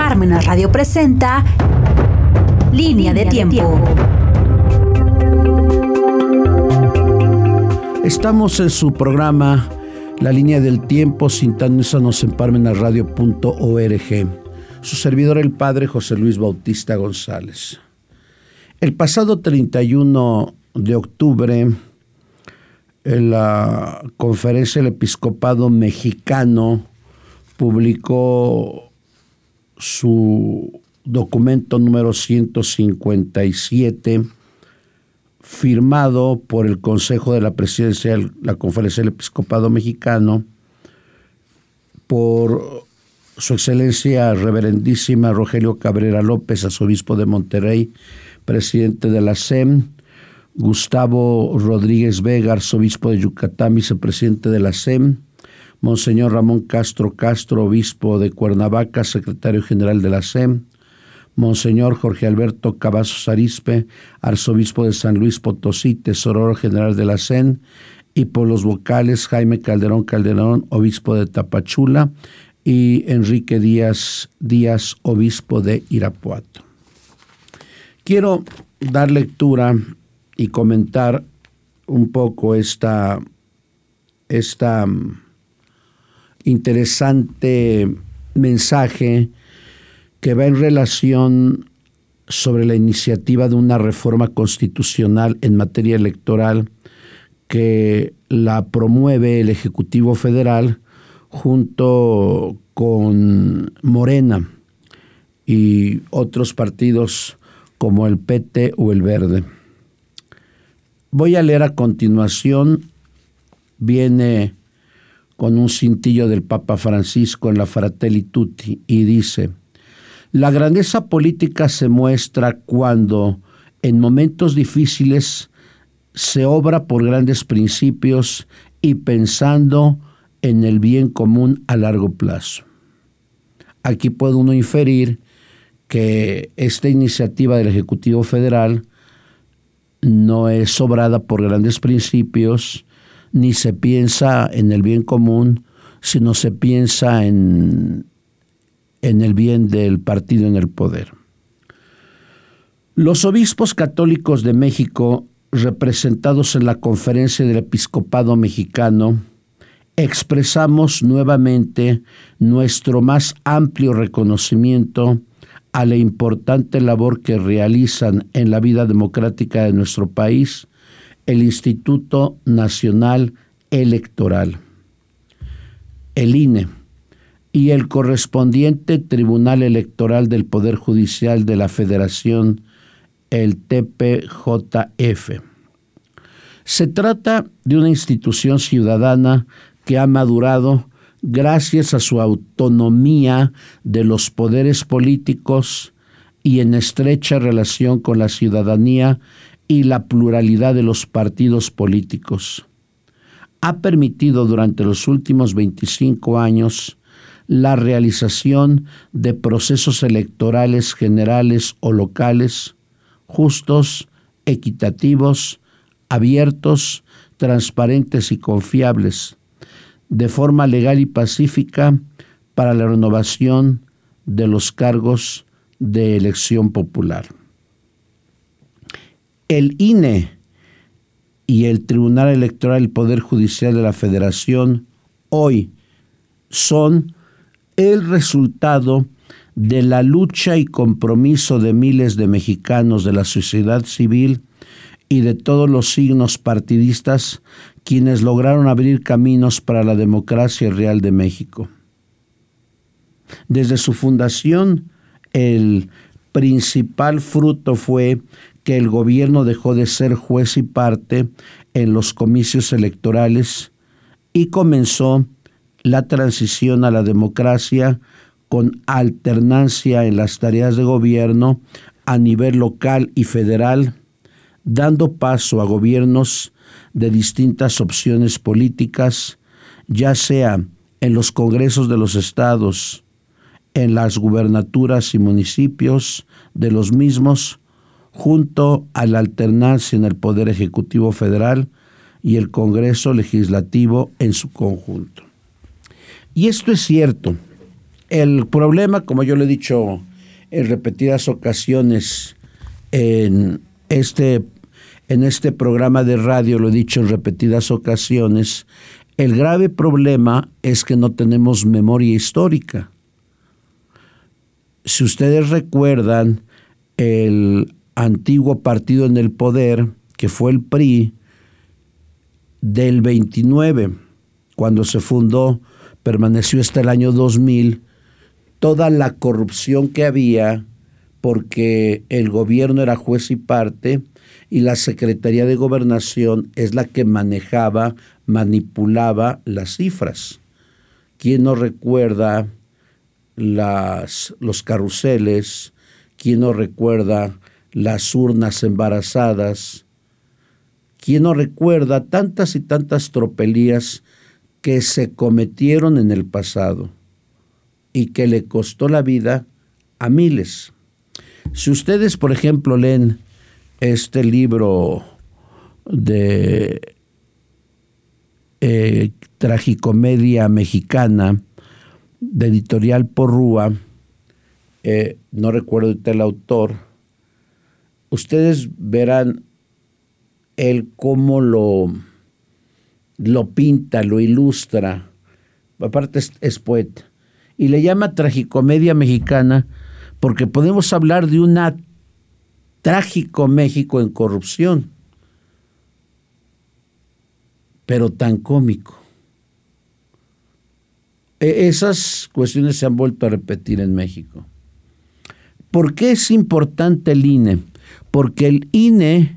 Parmenas Radio presenta Línea de Tiempo. Estamos en su programa La Línea del Tiempo, sintonízanos en parmenasradio.org. Su servidor, el padre José Luis Bautista González. El pasado 31 de octubre, en la conferencia del episcopado mexicano publicó su documento número 157, firmado por el Consejo de la Presidencia de la Conferencia del Episcopado Mexicano, por su excelencia reverendísima Rogelio Cabrera López, arzobispo de Monterrey, presidente de la SEM, Gustavo Rodríguez Vega, arzobispo de Yucatán, vicepresidente de la SEM, Monseñor Ramón Castro Castro, obispo de Cuernavaca, secretario general de la SEM, Monseñor Jorge Alberto Cavazos Arispe, arzobispo de San Luis Potosí, tesorero general de la SEM, y por los vocales Jaime Calderón Calderón, obispo de Tapachula, y Enrique Díaz Díaz, obispo de Irapuato. Quiero dar lectura y comentar un poco esta, esta interesante mensaje que va en relación sobre la iniciativa de una reforma constitucional en materia electoral que la promueve el Ejecutivo Federal junto con Morena y otros partidos como el PT o el Verde. Voy a leer a continuación, viene con un cintillo del Papa Francisco en la Fratelli Tutti y dice, la grandeza política se muestra cuando en momentos difíciles se obra por grandes principios y pensando en el bien común a largo plazo. Aquí puede uno inferir que esta iniciativa del Ejecutivo Federal no es obrada por grandes principios, ni se piensa en el bien común, sino se piensa en, en el bien del partido en el poder. Los obispos católicos de México, representados en la conferencia del episcopado mexicano, expresamos nuevamente nuestro más amplio reconocimiento a la importante labor que realizan en la vida democrática de nuestro país el Instituto Nacional Electoral, el INE y el correspondiente Tribunal Electoral del Poder Judicial de la Federación, el TPJF. Se trata de una institución ciudadana que ha madurado gracias a su autonomía de los poderes políticos y en estrecha relación con la ciudadanía y la pluralidad de los partidos políticos. Ha permitido durante los últimos 25 años la realización de procesos electorales generales o locales justos, equitativos, abiertos, transparentes y confiables, de forma legal y pacífica para la renovación de los cargos de elección popular el INE y el Tribunal Electoral del Poder Judicial de la Federación hoy son el resultado de la lucha y compromiso de miles de mexicanos de la sociedad civil y de todos los signos partidistas quienes lograron abrir caminos para la democracia real de México. Desde su fundación, el principal fruto fue que el gobierno dejó de ser juez y parte en los comicios electorales y comenzó la transición a la democracia con alternancia en las tareas de gobierno a nivel local y federal, dando paso a gobiernos de distintas opciones políticas, ya sea en los congresos de los estados, en las gubernaturas y municipios de los mismos junto a la alternancia en el Poder Ejecutivo Federal y el Congreso Legislativo en su conjunto. Y esto es cierto, el problema, como yo le he dicho en repetidas ocasiones en este, en este programa de radio, lo he dicho en repetidas ocasiones, el grave problema es que no tenemos memoria histórica. Si ustedes recuerdan, el antiguo partido en el poder, que fue el PRI, del 29, cuando se fundó, permaneció hasta el año 2000, toda la corrupción que había, porque el gobierno era juez y parte, y la Secretaría de Gobernación es la que manejaba, manipulaba las cifras. ¿Quién no recuerda las, los carruseles? ¿Quién no recuerda las urnas embarazadas? ¿Quién no recuerda tantas y tantas tropelías que se cometieron en el pasado y que le costó la vida a miles? Si ustedes, por ejemplo, leen este libro de eh, tragicomedia mexicana de editorial Porrúa, eh, no recuerdo el autor, ustedes verán él cómo lo, lo pinta, lo ilustra, aparte es, poeta, y le llama tragicomedia mexicana porque podemos hablar de una trágico México en corrupción, pero tan cómico. E, esas cuestiones se han vuelto a repetir en México. ¿Por qué es importante el INE? Porque el INE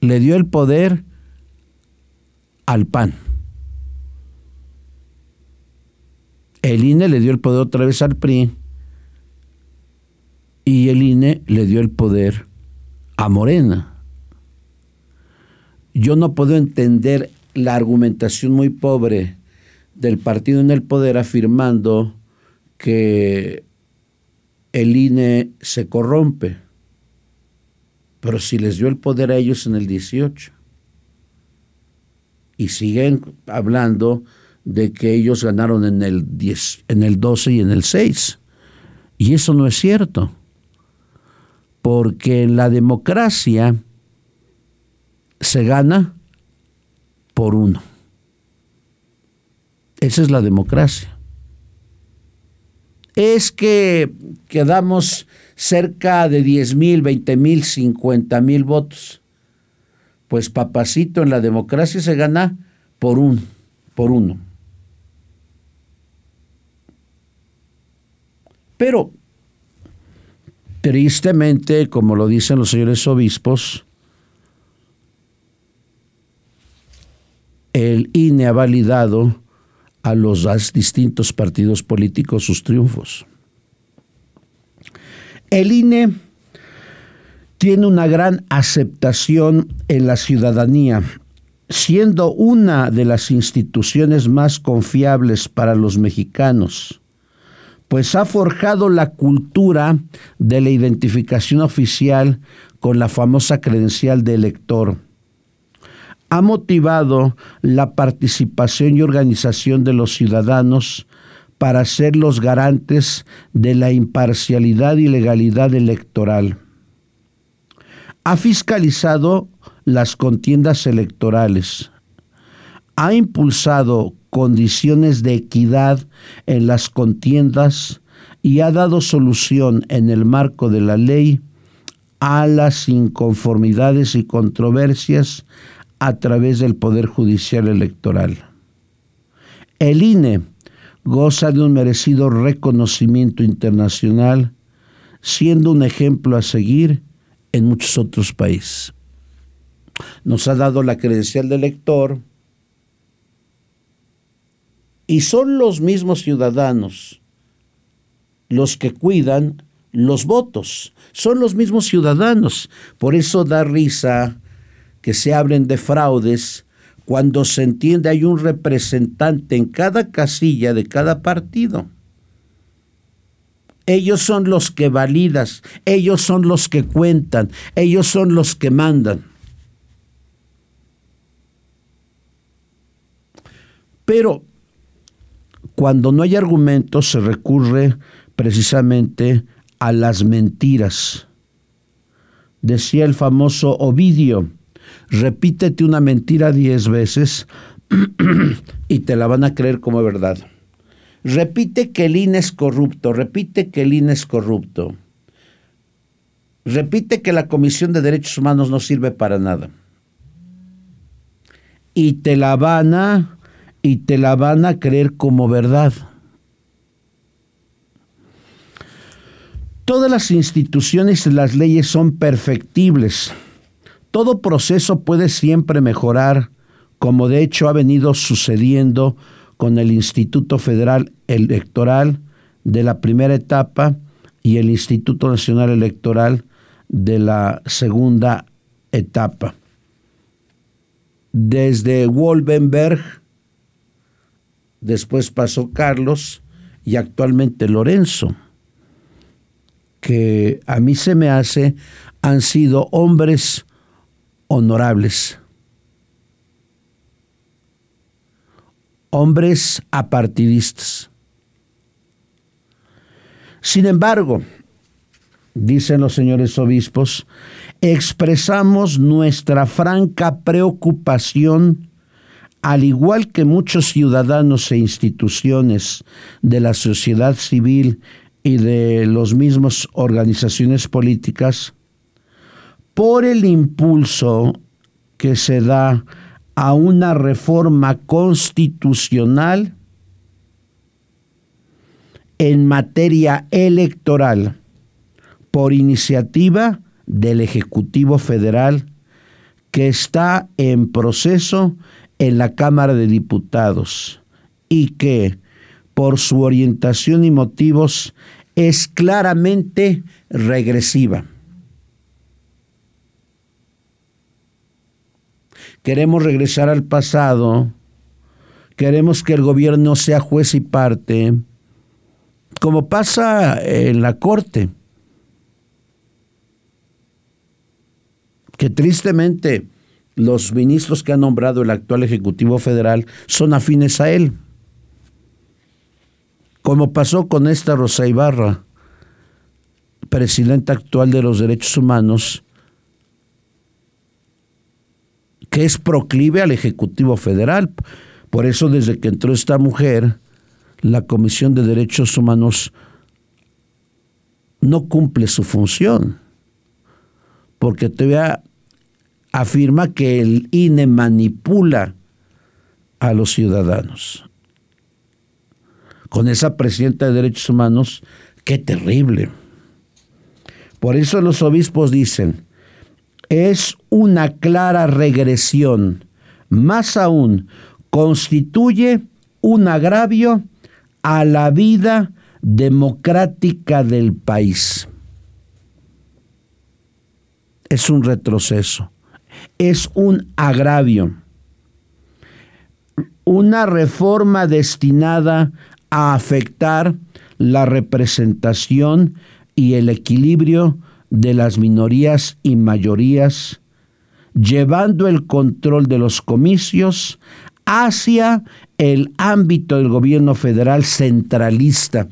le dio el poder al PAN. El INE le dio el poder otra vez al PRI y el INE le dio el poder a Morena. Yo no puedo entender la argumentación muy pobre del partido en el poder afirmando que el INE se corrompe, pero si les dio el poder a ellos en el 18 y siguen hablando de que ellos ganaron en el, 10, en el 12 y en el 6. Y eso no es cierto porque en la democracia se gana por uno. Esa es la democracia. Es que quedamos cerca de 10 mil, 20 mil, 50 mil votos. Pues papacito, en la democracia se gana por uno, por uno. Pero Tristemente, como lo dicen los señores obispos, el INE ha validado a los distintos partidos políticos sus triunfos. El INE tiene una gran aceptación en la ciudadanía, siendo una de las instituciones más confiables para los mexicanos pues ha forjado la cultura de la identificación oficial con la famosa credencial de elector. Ha motivado la participación y organización de los ciudadanos para ser los garantes de la imparcialidad y legalidad electoral. Ha fiscalizado las contiendas electorales. Ha impulsado condiciones de equidad en las contiendas y ha dado solución en el marco de la ley a las inconformidades y controversias a través del Poder Judicial Electoral. El INE goza de un merecido reconocimiento internacional, siendo un ejemplo a seguir en muchos otros países. Nos ha dado la credencial de elector, y son los mismos ciudadanos los que cuidan los votos. Son los mismos ciudadanos. Por eso da risa que se hablen de fraudes cuando se entiende hay un representante en cada casilla de cada partido. Ellos son los que validas, ellos son los que cuentan, ellos son los que mandan. Pero cuando no hay argumentos se recurre precisamente a las mentiras. Decía el famoso Ovidio, repítete una mentira diez veces y te la van a creer como verdad. Repite que el INE es corrupto, repite que el INE es corrupto. Repite que la Comisión de Derechos Humanos no sirve para nada. Y te la van a y te la van a creer como verdad. Todas las instituciones y las leyes son perfectibles. Todo proceso puede siempre mejorar, como de hecho ha venido sucediendo con el Instituto Federal Electoral de la primera etapa y el Instituto Nacional Electoral de la segunda etapa. Desde Wolbenberg, después pasó Carlos y actualmente Lorenzo que a mí se me hace han sido hombres honorables, hombres apartidistas. Sin embargo, dicen los señores obispos, expresamos nuestra franca preocupación, al igual que muchos ciudadanos e instituciones de la sociedad civil y de los mismos organizaciones políticas por el impulso que se da a una reforma constitucional en materia electoral por iniciativa del Ejecutivo Federal que está en proceso en la Cámara de Diputados y que por su orientación y motivos es claramente regresiva. Queremos regresar al pasado, queremos que el gobierno sea juez y parte, como pasa en la Corte, que tristemente los ministros que ha nombrado el actual Ejecutivo Federal son afines a él. Como pasó con esta Rosa Ibarra, presidenta actual de los derechos humanos, que es proclive al Ejecutivo Federal. Por eso desde que entró esta mujer, la Comisión de Derechos Humanos no cumple su función, porque todavía afirma que el INE manipula a los ciudadanos con esa presidenta de derechos humanos, qué terrible. Por eso los obispos dicen, es una clara regresión, más aún, constituye un agravio a la vida democrática del país. Es un retroceso, es un agravio, una reforma destinada a afectar la representación y el equilibrio de las minorías y mayorías, llevando el control de los comicios hacia el ámbito del gobierno federal centralista.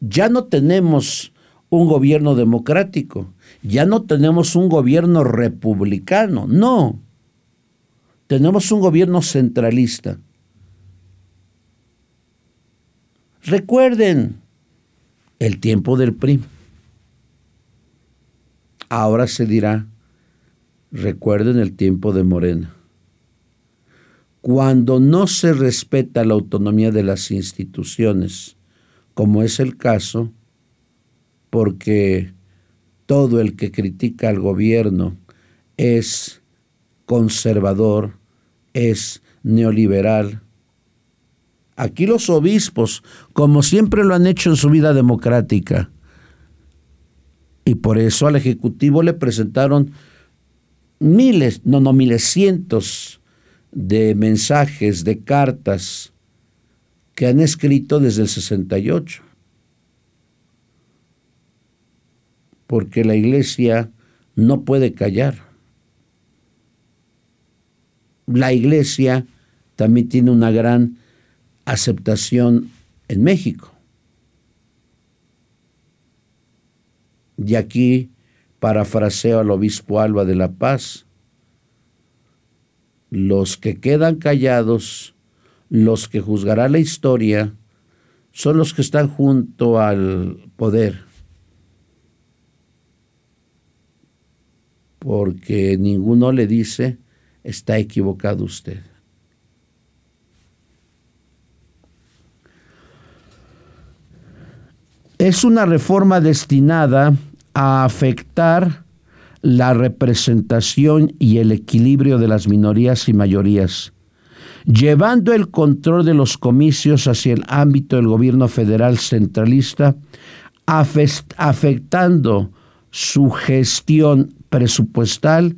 Ya no tenemos un gobierno democrático, ya no tenemos un gobierno republicano, no, tenemos un gobierno centralista Recuerden el tiempo del PRI. Ahora se dirá, recuerden el tiempo de Morena. Cuando no se respeta la autonomía de las instituciones, como es el caso, porque todo el que critica al gobierno es conservador, es neoliberal, Aquí los obispos, como siempre lo han hecho en su vida democrática, y por eso al Ejecutivo le presentaron miles, no, no miles, cientos de mensajes, de cartas que han escrito desde el 68. Porque la iglesia no puede callar. La iglesia también tiene una gran aceptación en México. Y aquí parafraseo al obispo Alba de la Paz, los que quedan callados, los que juzgará la historia, son los que están junto al poder. Porque ninguno le dice, está equivocado usted. Es una reforma destinada a afectar la representación y el equilibrio de las minorías y mayorías, llevando el control de los comicios hacia el ámbito del gobierno federal centralista, afectando su gestión presupuestal,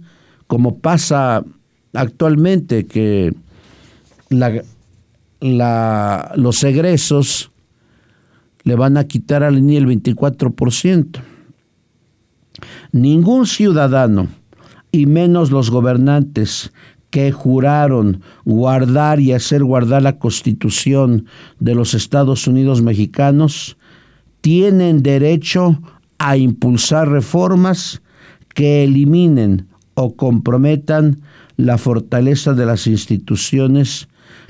como pasa actualmente que los egresos le van a quitar al INE el 24%. Ningún ciudadano, y menos los gobernantes que juraron guardar y hacer guardar la constitución de los Estados Unidos mexicanos, tienen derecho a impulsar reformas que eliminen o comprometan la fortaleza de las instituciones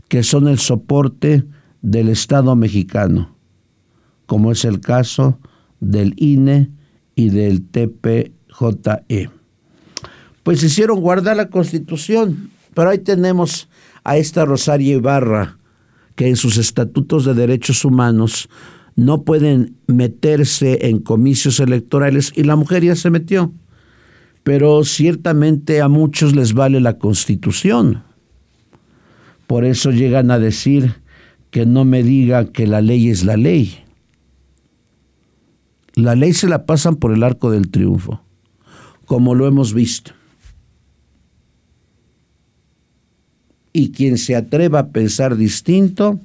que son el soporte del Estado mexicano, como es el caso del INE y del TPJE. Pues hicieron guardar la constitución, pero ahí tenemos a esta Rosario Ibarra, que en sus estatutos de derechos humanos no pueden meterse en comicios electorales y la mujer ya se metió. Pero ciertamente a muchos les vale la constitución. Por eso llegan a decir que no me diga que la ley es la ley. La ley se la pasan por el arco del triunfo, como lo hemos visto. Y quien se atreva a pensar distinto,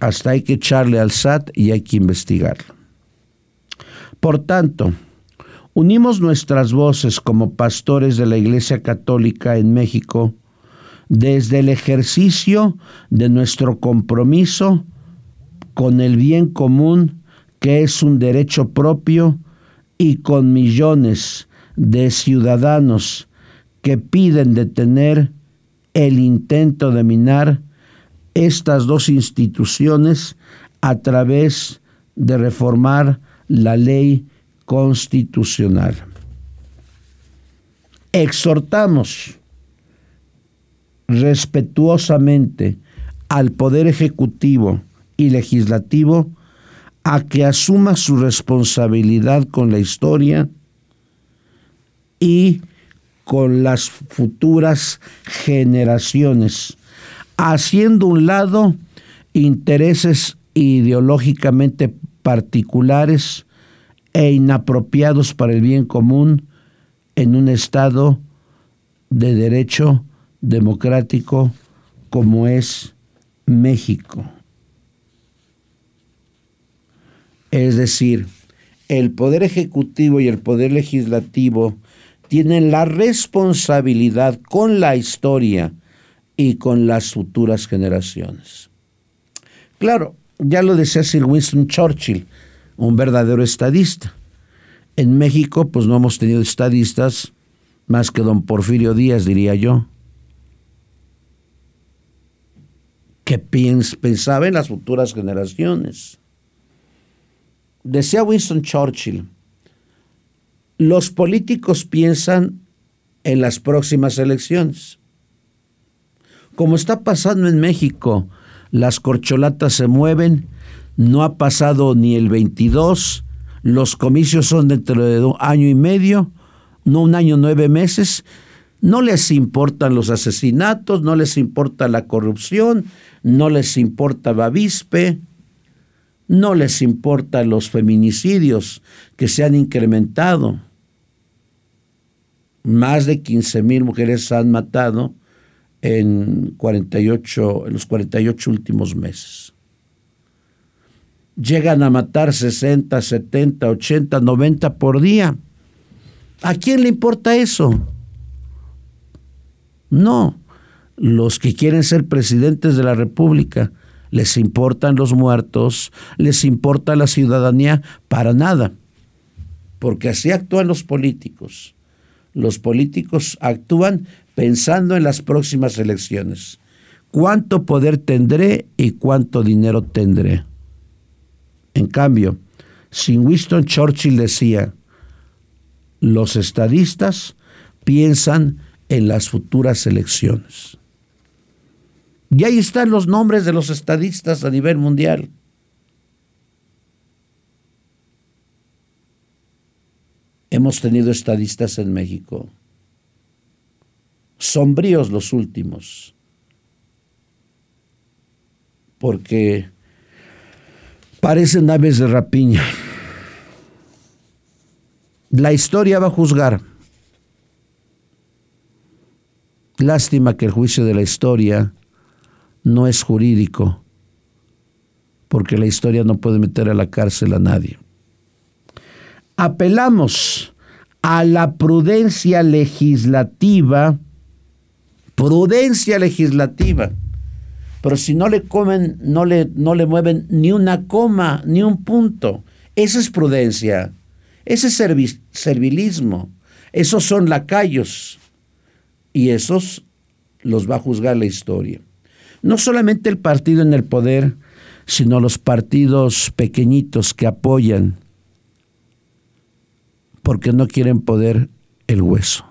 hasta hay que echarle al SAT y hay que investigarlo. Por tanto, unimos nuestras voces como pastores de la Iglesia Católica en México desde el ejercicio de nuestro compromiso con el bien común que es un derecho propio y con millones de ciudadanos que piden detener el intento de minar estas dos instituciones a través de reformar la ley constitucional. Exhortamos respetuosamente al Poder Ejecutivo y Legislativo a que asuma su responsabilidad con la historia y con las futuras generaciones, haciendo un lado intereses ideológicamente particulares e inapropiados para el bien común en un Estado de derecho democrático como es México. Es decir, el Poder Ejecutivo y el Poder Legislativo tienen la responsabilidad con la historia y con las futuras generaciones. Claro, ya lo decía Sir Winston Churchill, un verdadero estadista. En México, pues no hemos tenido estadistas más que don Porfirio Díaz, diría yo, que pensaba en las futuras generaciones. Decía Winston Churchill, los políticos piensan en las próximas elecciones. Como está pasando en México, las corcholatas se mueven, no ha pasado ni el 22, los comicios son dentro de un año y medio, no un año, nueve meses, no les importan los asesinatos, no les importa la corrupción, no les importa Bavispe, no les importan los feminicidios que se han incrementado. Más de 15 mil mujeres se han matado en, 48, en los 48 últimos meses. Llegan a matar 60, 70, 80, 90 por día. ¿A quién le importa eso? No. los que quieren ser presidentes de la República, les importan los muertos, les importa la ciudadanía, para nada. Porque así actúan los políticos. Los políticos actúan pensando en las próximas elecciones. ¿Cuánto poder tendré y cuánto dinero tendré? En cambio, si Winston Churchill decía, los estadistas piensan en las futuras elecciones. Y ahí están los nombres de los estadistas a nivel mundial. Hemos tenido estadistas en México, sombríos los últimos, porque parecen aves de rapiña. La historia va a juzgar. Lástima que el juicio de la historia no es jurídico, porque la historia no puede meter a la cárcel a nadie. Apelamos a la prudencia legislativa, prudencia legislativa, pero si no le comen, no le, no le mueven ni una coma, ni un punto, esa es prudencia, ese es servilismo, esos son lacayos y esos los va a juzgar la historia no solamente el partido en el poder, sino los partidos pequeñitos que apoyan porque no quieren poder el hueso.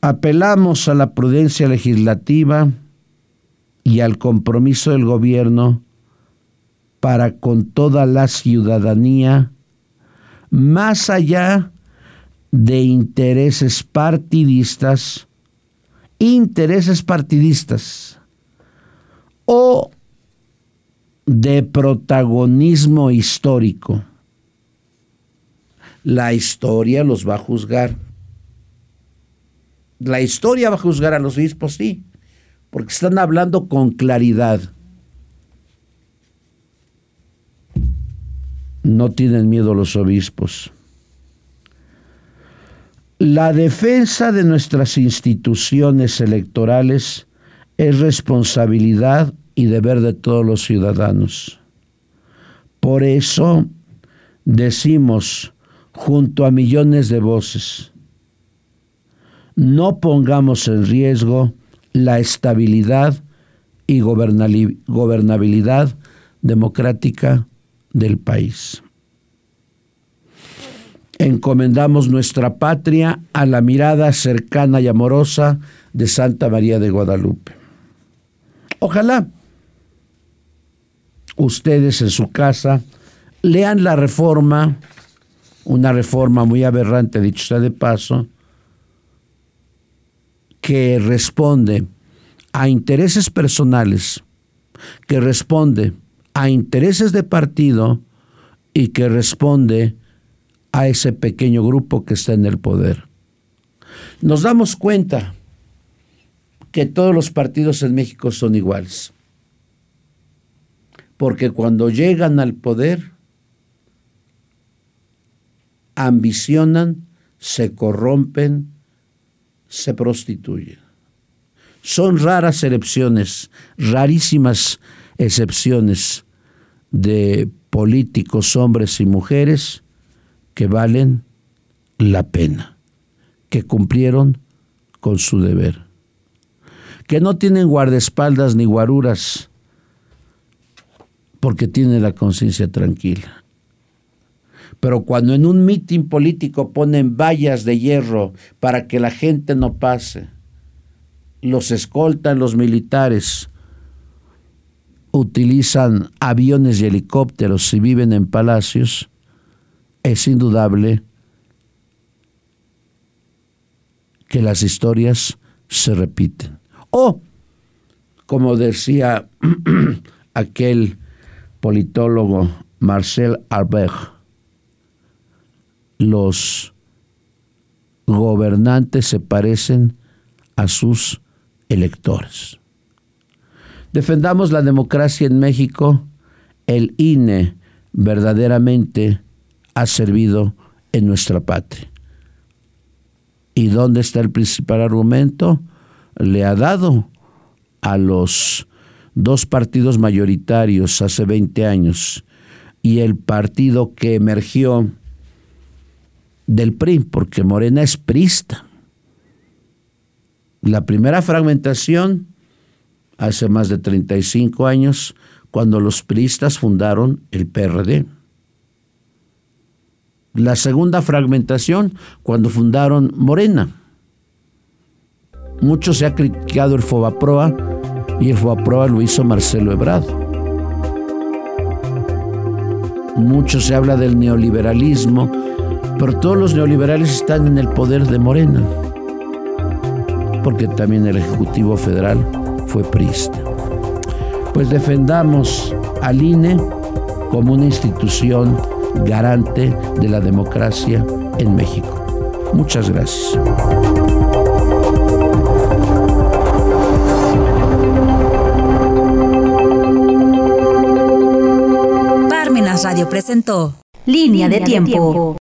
Apelamos a la prudencia legislativa y al compromiso del gobierno para con toda la ciudadanía, más allá de intereses partidistas, intereses partidistas o de protagonismo histórico. La historia los va a juzgar. La historia va a juzgar a los obispos, sí, porque están hablando con claridad. No tienen miedo los obispos. La defensa de nuestras instituciones electorales es responsabilidad y deber de todos los ciudadanos. Por eso decimos junto a millones de voces, no pongamos en riesgo la estabilidad y gobernabilidad democrática del país encomendamos nuestra patria a la mirada cercana y amorosa de Santa María de Guadalupe. Ojalá ustedes en su casa lean la reforma, una reforma muy aberrante, dicho sea de paso, que responde a intereses personales, que responde a intereses de partido y que responde a ese pequeño grupo que está en el poder. Nos damos cuenta que todos los partidos en México son iguales. Porque cuando llegan al poder, ambicionan, se corrompen, se prostituyen. Son raras excepciones, rarísimas excepciones de políticos, hombres y mujeres, que valen la pena, que cumplieron con su deber, que no tienen guardaespaldas ni guaruras, porque tienen la conciencia tranquila. Pero cuando en un mitin político ponen vallas de hierro para que la gente no pase, los escoltan los militares, utilizan aviones y helicópteros y viven en palacios, es indudable que las historias se repiten. O, como decía aquel politólogo Marcel Arbeg, los gobernantes se parecen a sus electores. Defendamos la democracia en México, el INE verdaderamente ha servido en nuestra patria. ¿Y dónde está el principal argumento? Le ha dado a los dos partidos mayoritarios hace 20 años y el partido que emergió del PRI, porque Morena es prista. La primera fragmentación hace más de 35 años, cuando los priistas fundaron el PRD. La segunda fragmentación, cuando fundaron Morena. Mucho se ha criticado el Fobaproa y el Fobaproa lo hizo Marcelo Ebrard. Mucho se habla del neoliberalismo, pero todos los neoliberales están en el poder de Morena, porque también el Ejecutivo Federal fue priista. Pues defendamos al INE como una institución garante de la democracia en México. Muchas gracias. Parmenas Radio presentó Línea, de, tiempo.